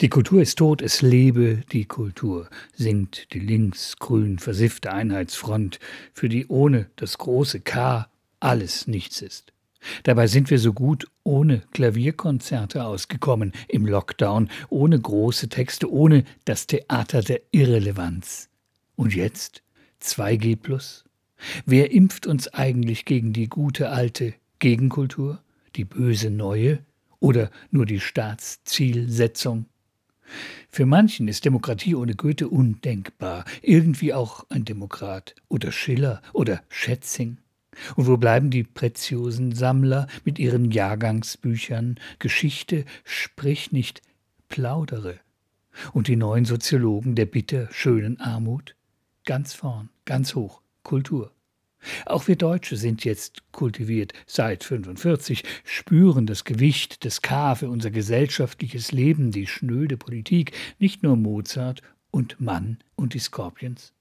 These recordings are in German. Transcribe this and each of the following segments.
Die Kultur ist tot, es lebe die Kultur, singt die linksgrün versiffte Einheitsfront, für die ohne das große K alles nichts ist. Dabei sind wir so gut ohne Klavierkonzerte ausgekommen im Lockdown, ohne große Texte, ohne das Theater der Irrelevanz. Und jetzt 2G plus? Wer impft uns eigentlich gegen die gute alte Gegenkultur, die böse neue oder nur die Staatszielsetzung? Für manchen ist Demokratie ohne Goethe undenkbar, irgendwie auch ein Demokrat oder Schiller oder Schätzing. Und wo bleiben die preziosen Sammler mit ihren Jahrgangsbüchern Geschichte, sprich nicht, plaudere. Und die neuen Soziologen der bitter schönen Armut? Ganz vorn, ganz hoch, Kultur. Auch wir Deutsche sind jetzt kultiviert seit 45, spüren das Gewicht des K für unser gesellschaftliches Leben, die schnöde Politik, nicht nur Mozart und Mann und die Scorpions.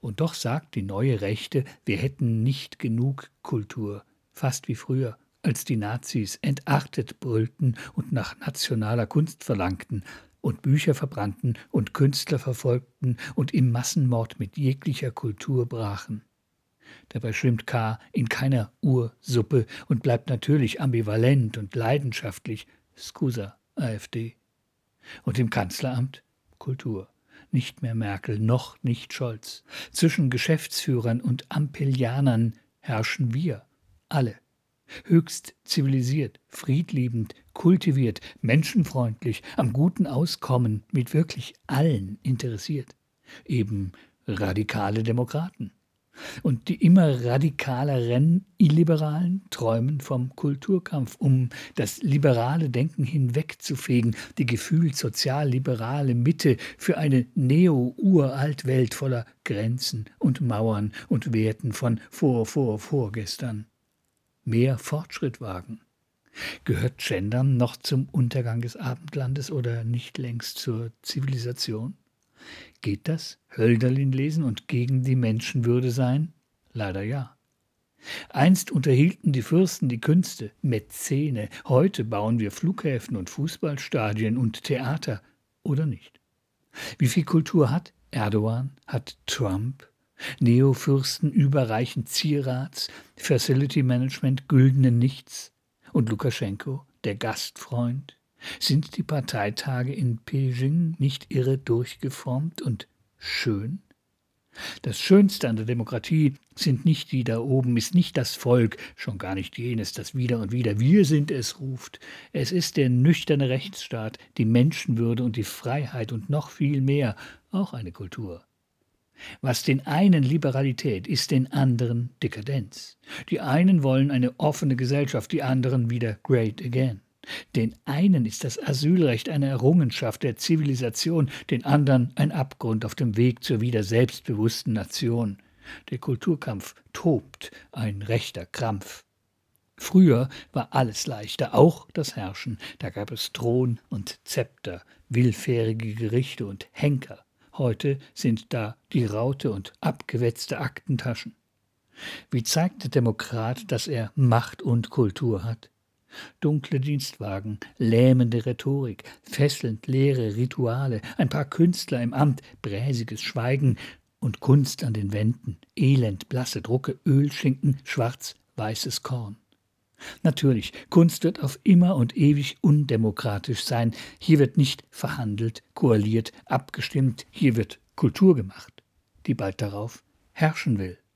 Und doch sagt die neue Rechte, wir hätten nicht genug Kultur, fast wie früher, als die Nazis entartet brüllten und nach nationaler Kunst verlangten, und Bücher verbrannten und Künstler verfolgten und im Massenmord mit jeglicher Kultur brachen. Dabei schwimmt K. in keiner Ursuppe und bleibt natürlich ambivalent und leidenschaftlich. Scusa, AfD. Und im Kanzleramt Kultur. Nicht mehr Merkel, noch nicht Scholz. Zwischen Geschäftsführern und Ampellianern herrschen wir, alle. Höchst zivilisiert, friedliebend, kultiviert, menschenfreundlich, am guten Auskommen, mit wirklich allen interessiert. Eben radikale Demokraten. Und die immer radikaleren Illiberalen träumen vom Kulturkampf, um das liberale Denken hinwegzufegen, die gefühlt sozial-liberale Mitte für eine neo-uralt-Welt voller Grenzen und Mauern und Werten von vor, vor, vorgestern. Mehr Fortschritt wagen. Gehört Gendern noch zum Untergang des Abendlandes oder nicht längst zur Zivilisation? Geht das? Hölderlin lesen und gegen die Menschenwürde sein? Leider ja. Einst unterhielten die Fürsten die Künste, Mäzene, heute bauen wir Flughäfen und Fußballstadien und Theater, oder nicht? Wie viel Kultur hat Erdogan, hat Trump? Neofürsten überreichen Zierats, Facility Management güldenen Nichts und Lukaschenko, der Gastfreund, sind die Parteitage in Peking nicht irre durchgeformt und schön? Das Schönste an der Demokratie sind nicht die da oben, ist nicht das Volk, schon gar nicht jenes, das wieder und wieder wir sind es ruft. Es ist der nüchterne Rechtsstaat, die Menschenwürde und die Freiheit und noch viel mehr, auch eine Kultur. Was den einen Liberalität ist, den anderen Dekadenz. Die einen wollen eine offene Gesellschaft, die anderen wieder Great Again. Den einen ist das Asylrecht eine Errungenschaft der Zivilisation, den anderen ein Abgrund auf dem Weg zur wieder selbstbewussten Nation. Der Kulturkampf tobt, ein rechter Krampf. Früher war alles leichter, auch das Herrschen. Da gab es Thron und Zepter, willfährige Gerichte und Henker. Heute sind da die Raute und abgewetzte Aktentaschen. Wie zeigt der Demokrat, dass er Macht und Kultur hat? Dunkle Dienstwagen, lähmende Rhetorik, fesselnd leere Rituale, ein paar Künstler im Amt, bräsiges Schweigen und Kunst an den Wänden, elend blasse Drucke, Ölschinken, schwarz-weißes Korn. Natürlich, Kunst wird auf immer und ewig undemokratisch sein. Hier wird nicht verhandelt, koaliert, abgestimmt, hier wird Kultur gemacht, die bald darauf herrschen will.